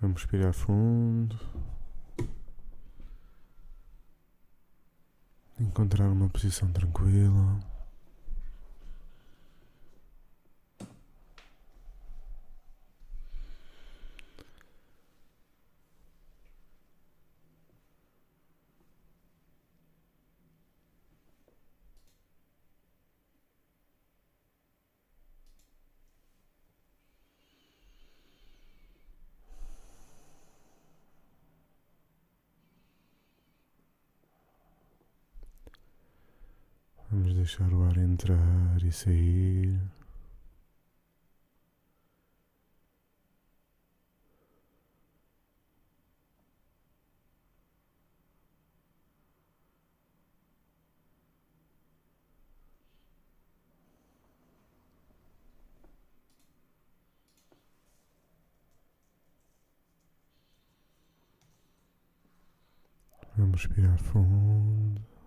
Vamos respirar fundo. Encontrar uma posição tranquila. Vamos deixar o ar entrar e sair. Vamos respirar fundo.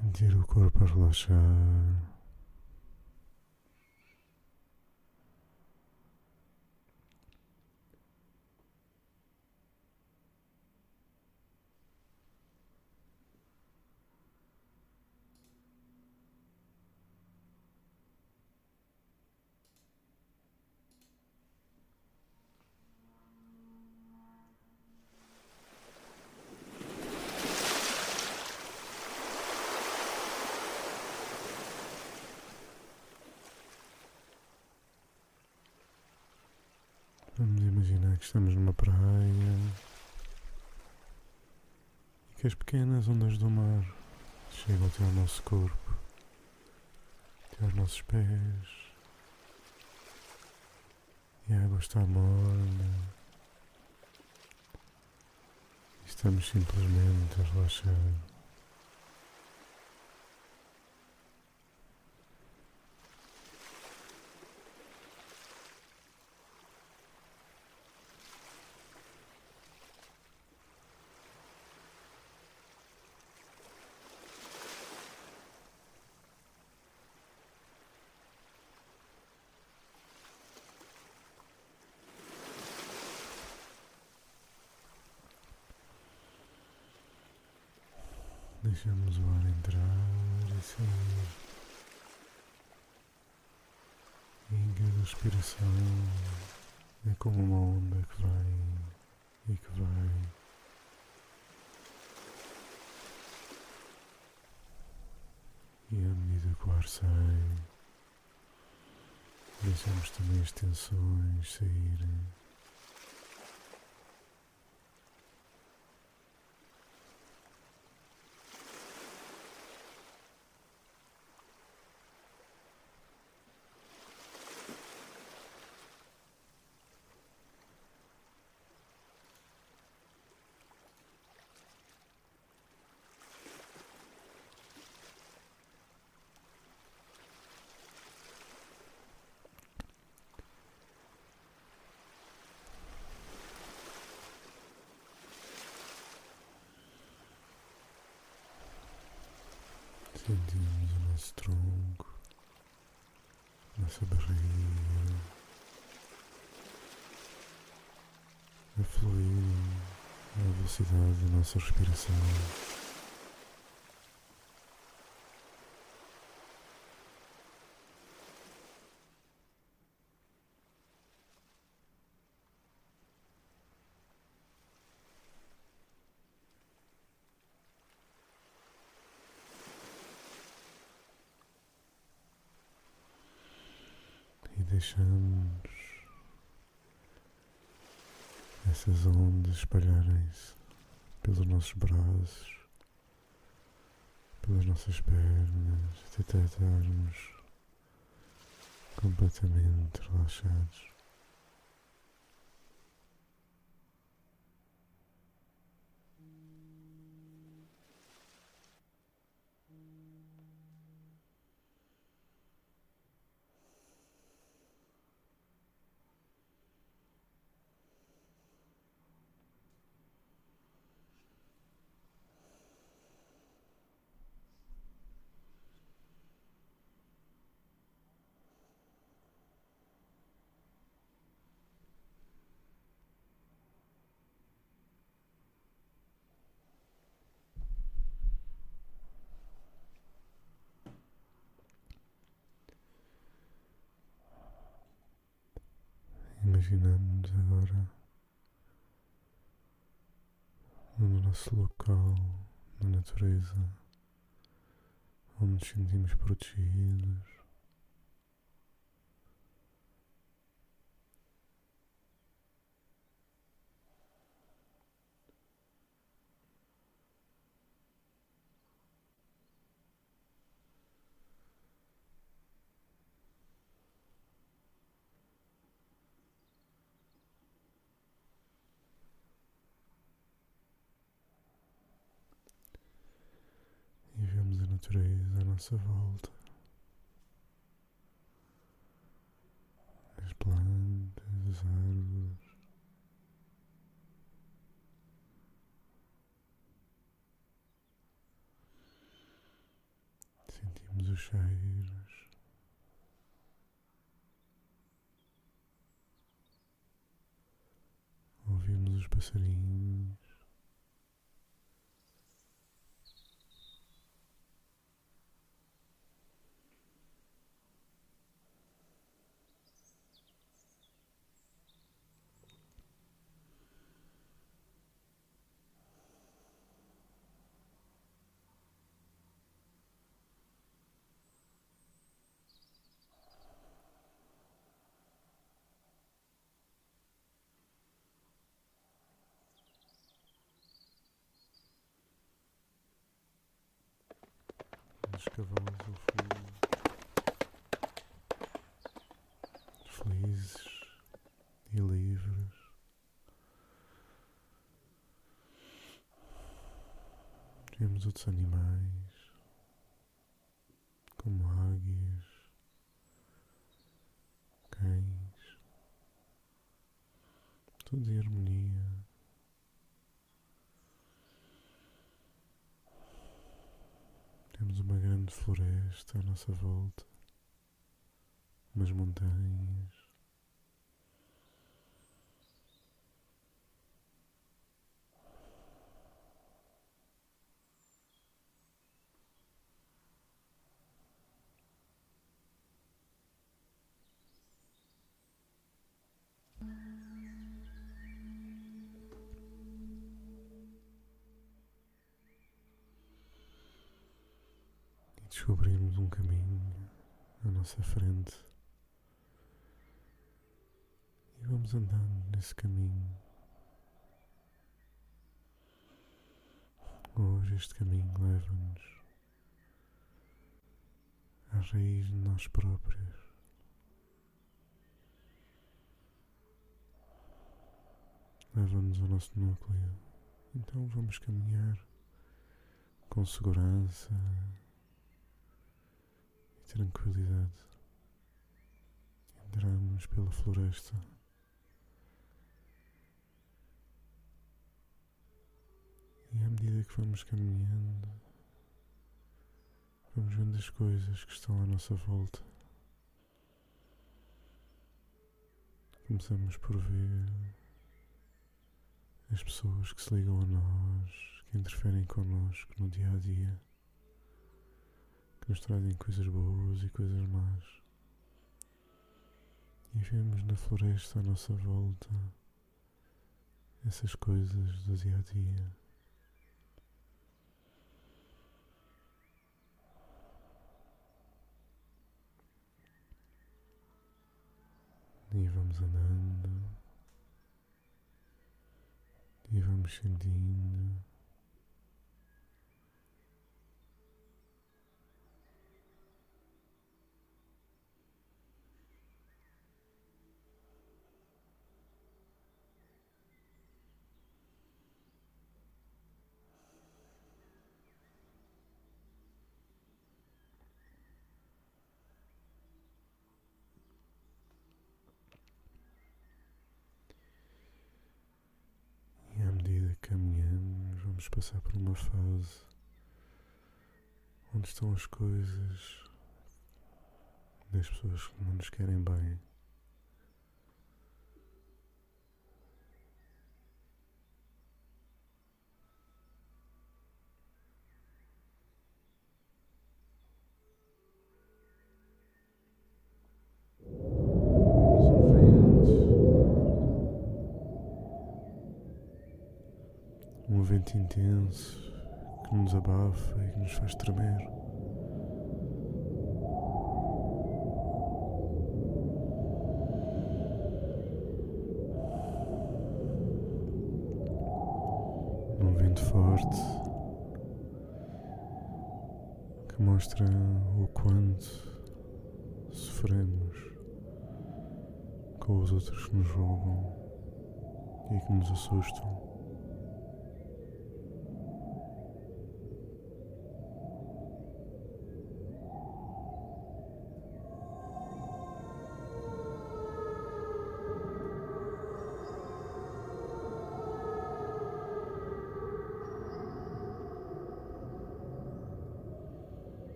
Sentir o corpo a relaxar. Vamos imaginar que estamos numa praia e que as pequenas ondas do mar chegam até ao nosso corpo, até aos nossos pés. E a água está morna. Estamos simplesmente a relaxar. Deixamos o ar entrar e sair. E em cada respiração é como uma onda que vai e que vai. E à medida que o ar sai, deixamos também as tensões saírem. Sentimos o nosso tronco, nossa barriga a fluir à velocidade da nossa respiração. E deixamos essas ondas espalharem-se pelos nossos braços, pelas nossas pernas, até estarmos completamente relaxados. Imaginamos agora no nosso local, na natureza, onde nos sentimos protegidos. E vemos a nossa volta. As plantas, as árvores. Sentimos os cheiros. Ouvimos os passarinhos. Os cavalos ao fundo. Felizes e livres. Vemos outros animais, como águias, cães, tudo em harmonia. Temos uma grande floresta à nossa volta, umas montanhas. Descobrimos um caminho à nossa frente. E vamos andando nesse caminho. Hoje este caminho leva-nos à raiz de nós próprios. Leva-nos ao nosso núcleo. Então vamos caminhar com segurança tranquilidade. Entramos pela floresta. E à medida que vamos caminhando, vamos vendo as coisas que estão à nossa volta. Começamos por ver as pessoas que se ligam a nós, que interferem connosco no dia a dia, que nos trazem coisas boas e coisas más. E vemos na floresta à nossa volta essas coisas do dia a dia. E vamos andando. E vamos sentindo. E à medida que caminhamos, passar por uma fase onde estão as coisas das pessoas que não nos querem bem. Intenso que nos abafa e que nos faz tremer. Num vento forte que mostra o quanto sofremos com os outros que nos roubam e que nos assustam.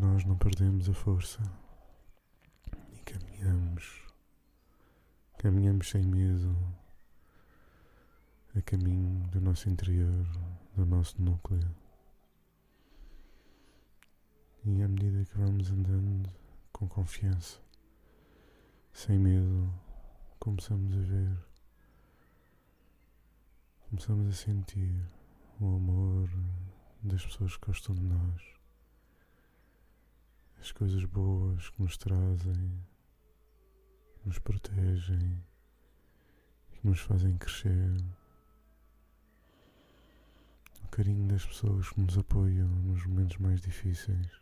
Nós não perdemos a força e caminhamos, caminhamos sem medo a caminho do nosso interior, do nosso núcleo. E à medida que vamos andando com confiança, sem medo, começamos a ver, começamos a sentir o amor das pessoas que gostam de nós as coisas boas que nos trazem, que nos protegem e que nos fazem crescer. O carinho das pessoas que nos apoiam nos momentos mais difíceis.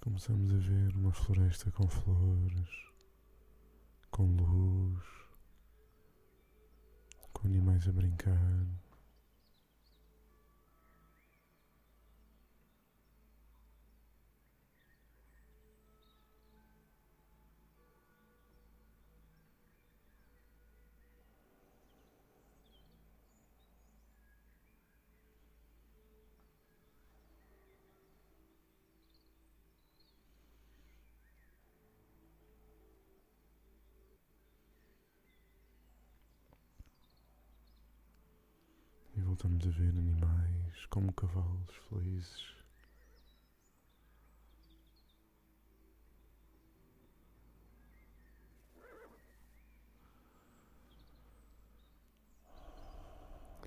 Começamos a ver uma floresta com flores com luz, com animais a brincar. Voltamos a ver animais como cavalos felizes.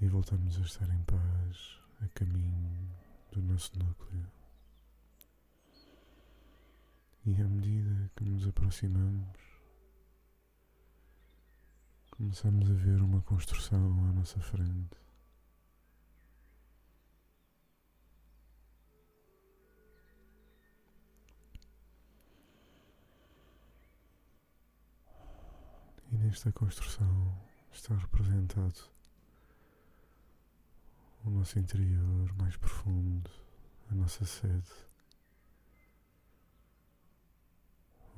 E voltamos a estar em paz a caminho do nosso núcleo. E à medida que nos aproximamos, começamos a ver uma construção à nossa frente. E nesta construção está representado o nosso interior mais profundo, a nossa sede,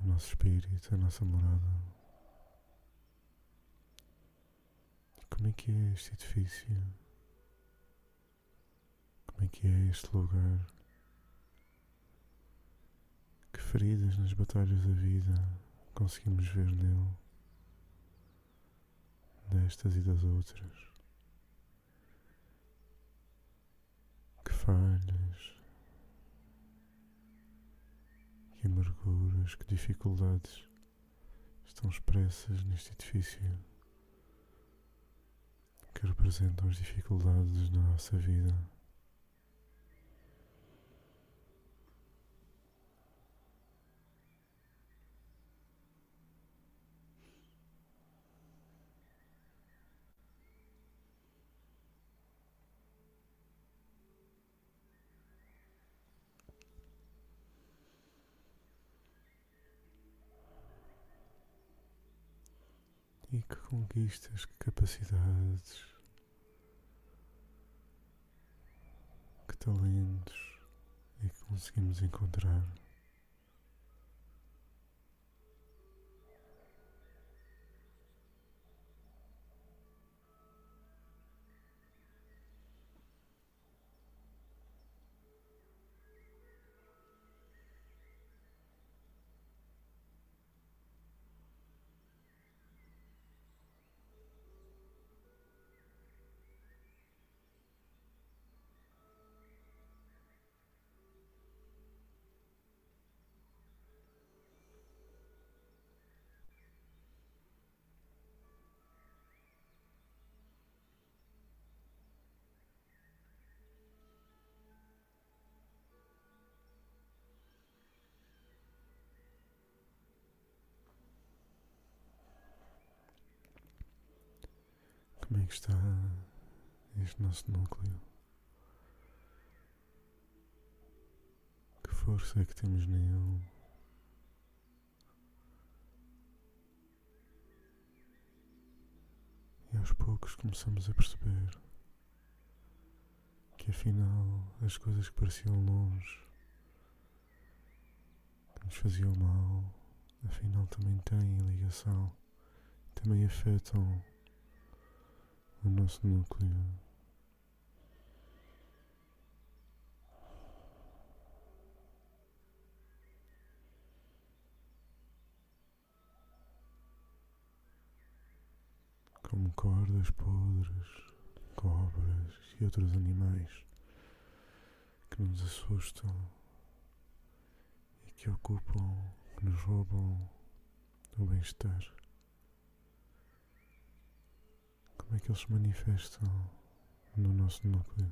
o nosso espírito, a nossa morada. Como é que é este edifício? Como é que é este lugar? Que feridas nas batalhas da vida conseguimos ver nele? Destas e das outras. Que falhas, que amarguras, que dificuldades estão expressas neste edifício que representam as dificuldades na nossa vida. E que conquistas, que capacidades, que talentos é que conseguimos encontrar. Como é que está este nosso núcleo? Que força é que temos nele? E aos poucos começamos a perceber que afinal as coisas que pareciam longe, que nos faziam mal, afinal também têm ligação, também afetam o nosso núcleo. Como cordas podres, cobras e outros animais que nos assustam e que ocupam, que nos roubam o bem-estar. Como é que eles se manifestam no nosso núcleo?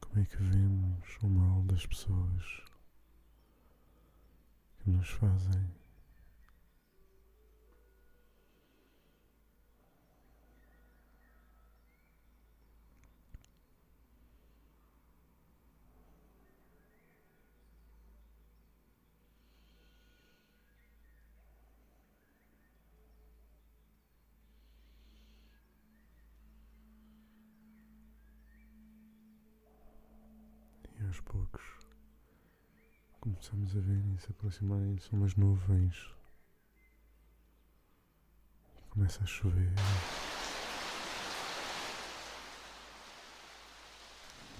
Como é que vemos o mal das pessoas que nos fazem? Aos poucos começamos a ver se aproximarem são umas nuvens. Começa a chover.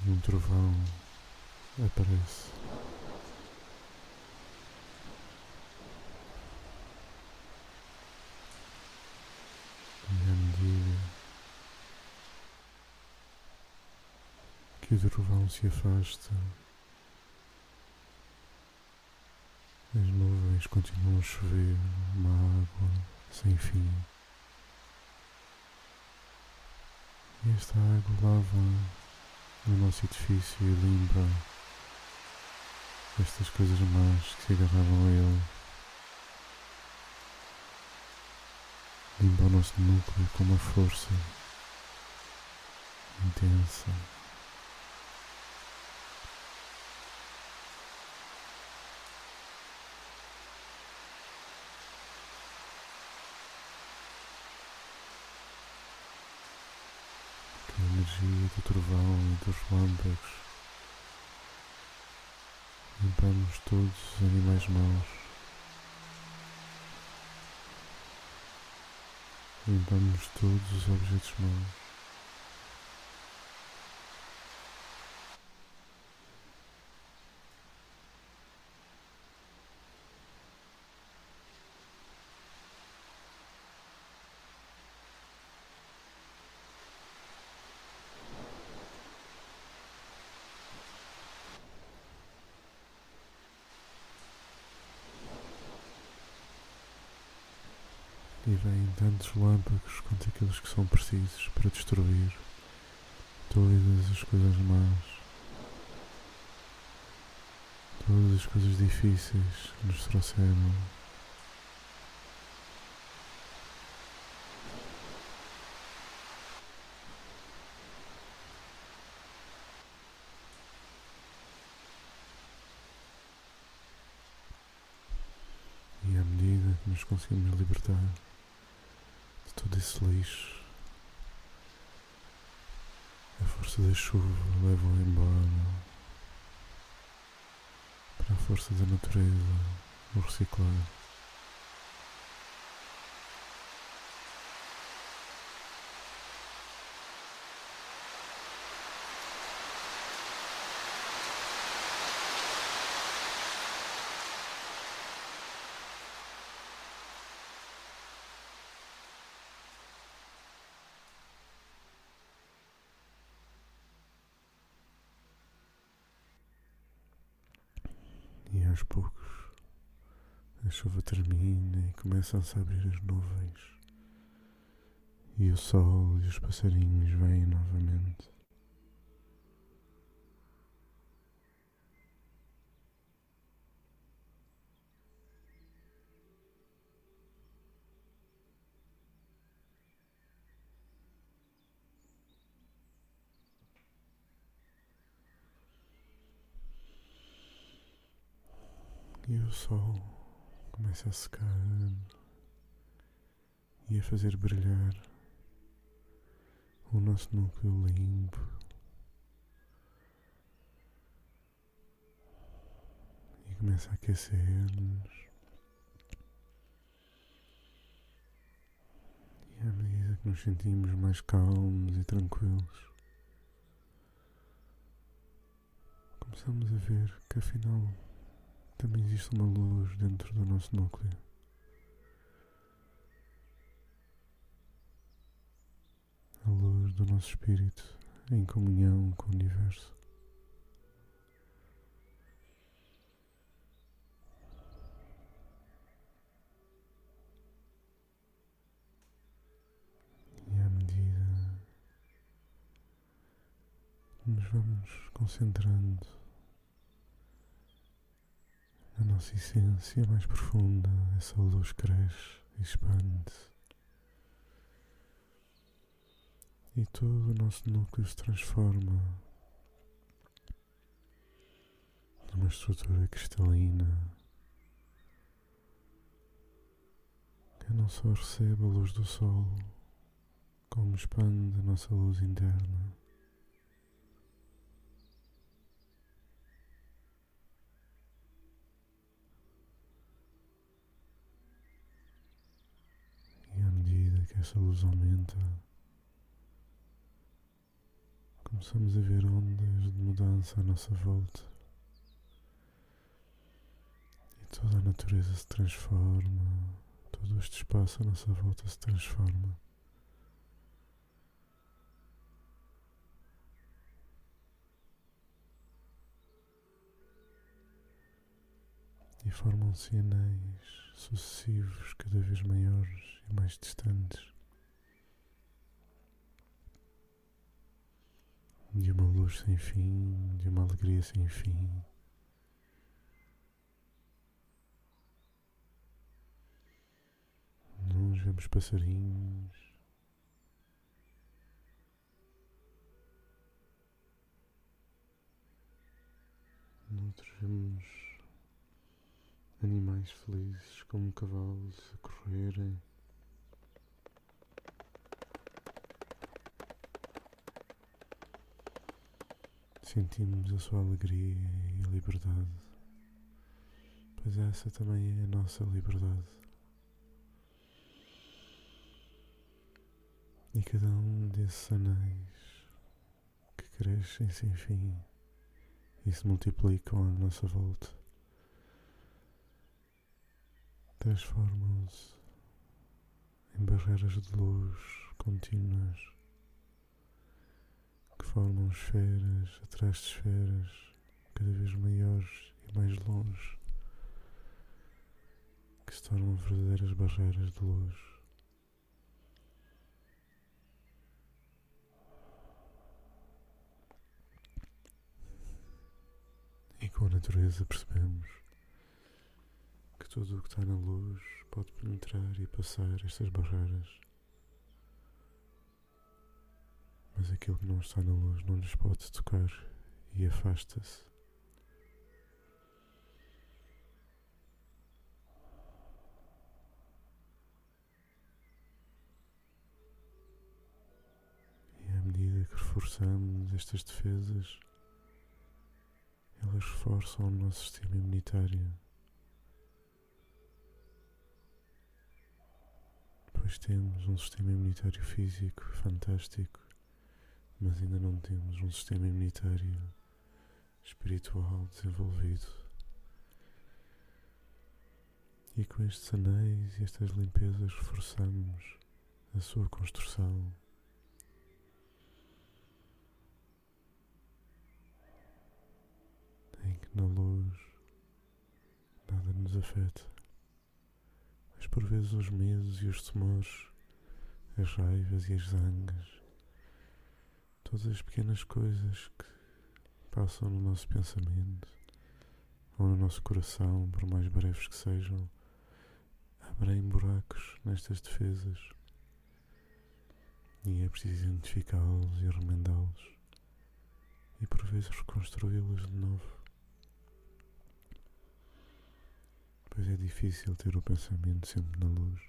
E um trovão aparece. E à medida o trovão se afasta, as nuvens continuam a chover uma água sem fim. E esta água lava o nosso edifício e limpa estas coisas más que se agarravam a ele. Limpa o nosso núcleo com uma força intensa. Que a energia do trovão e dos relâmpagos limpamos todos os animais maus. Limpamos todos os objetos maus. E vêm tantos lâmpagos quanto aqueles que são precisos para destruir todas as coisas más, todas as coisas difíceis que nos trouxeram. E à medida que nos conseguimos libertar esse lixo, a força da chuva leva-o embora para a força da natureza o reciclar. E aos poucos a chuva termina e começam-se a abrir as nuvens. E o sol e os passarinhos vêm novamente. E o sol começa a secar e a fazer brilhar o nosso núcleo limpo. E começa a aquecer-nos. E à medida que nos sentimos mais calmos e tranquilos, começamos a ver que afinal também existe uma luz dentro do nosso núcleo. A luz do nosso espírito em comunhão com o universo. E à medida nos vamos concentrando na nossa essência mais profunda, essa luz cresce e expande-se. E todo o nosso núcleo se transforma numa estrutura cristalina que não só recebe a luz do sol, como expande a nossa luz interna. E à medida que essa luz aumenta, começamos a ver ondas de mudança à nossa volta. E toda a natureza se transforma, todo este espaço à nossa volta se transforma. E formam-se anéis sucessivos, cada vez maiores e mais distantes. De uma luz sem fim, de uma alegria sem fim. Nós vemos passarinhos. Noutros vemos animais felizes como cavalos a correrem. Sentimos a sua alegria e liberdade, pois essa também é a nossa liberdade. E cada um desses anéis que crescem sem fim e se multiplicam à nossa volta transformam-se em barreiras de luz contínuas que formam esferas atrás de esferas cada vez maiores e mais longe que se tornam verdadeiras barreiras de luz. E com a natureza percebemos que tudo o que está na luz pode penetrar e passar estas barreiras. Mas aquilo que não está na luz não lhes pode tocar e afasta-se. E à medida que reforçamos estas defesas, elas reforçam o nosso sistema imunitário. Pois temos um sistema imunitário físico fantástico, mas ainda não temos um sistema imunitário espiritual desenvolvido. E com estes anéis e estas limpezas reforçamos a sua construção. Em que na luz nada nos afeta mas por vezes os medos e os temores, as raivas e as zangas, todas as pequenas coisas que passam no nosso pensamento ou no nosso coração, por mais breves que sejam, abrem buracos nestas defesas e é preciso identificá-los e remendá-los e por vezes reconstruí-los de novo. pois é difícil ter o pensamento sempre na luz.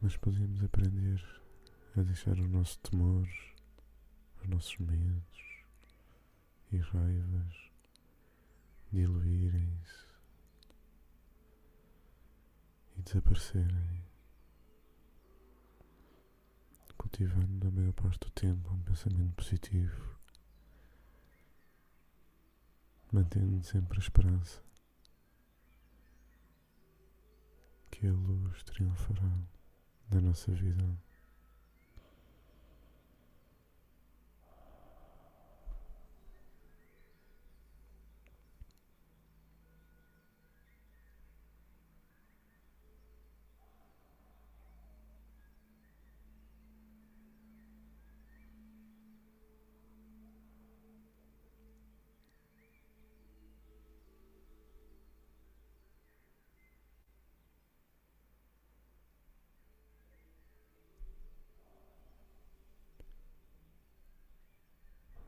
Mas podemos aprender a deixar os nossos temores, os nossos medos e raivas diluírem-se e desaparecerem, cultivando a maior parte do tempo um pensamento positivo, mantendo sempre a esperança que a luz triunfará da nossa vida.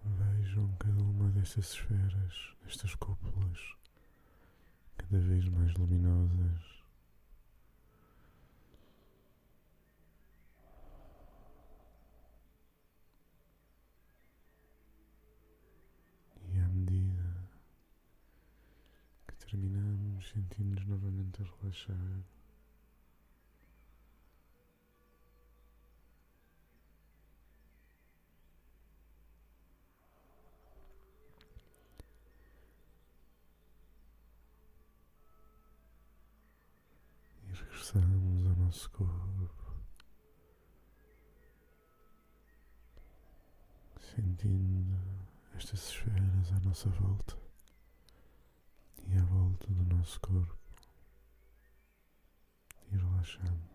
Vejam cada uma destas esferas, destas cúpulas, cada vez mais luminosas. E à medida que terminamos, sentimos novamente a relaxar. E regressamos ao nosso corpo, sentindo estas esferas à nossa volta e à volta do nosso corpo e relaxando.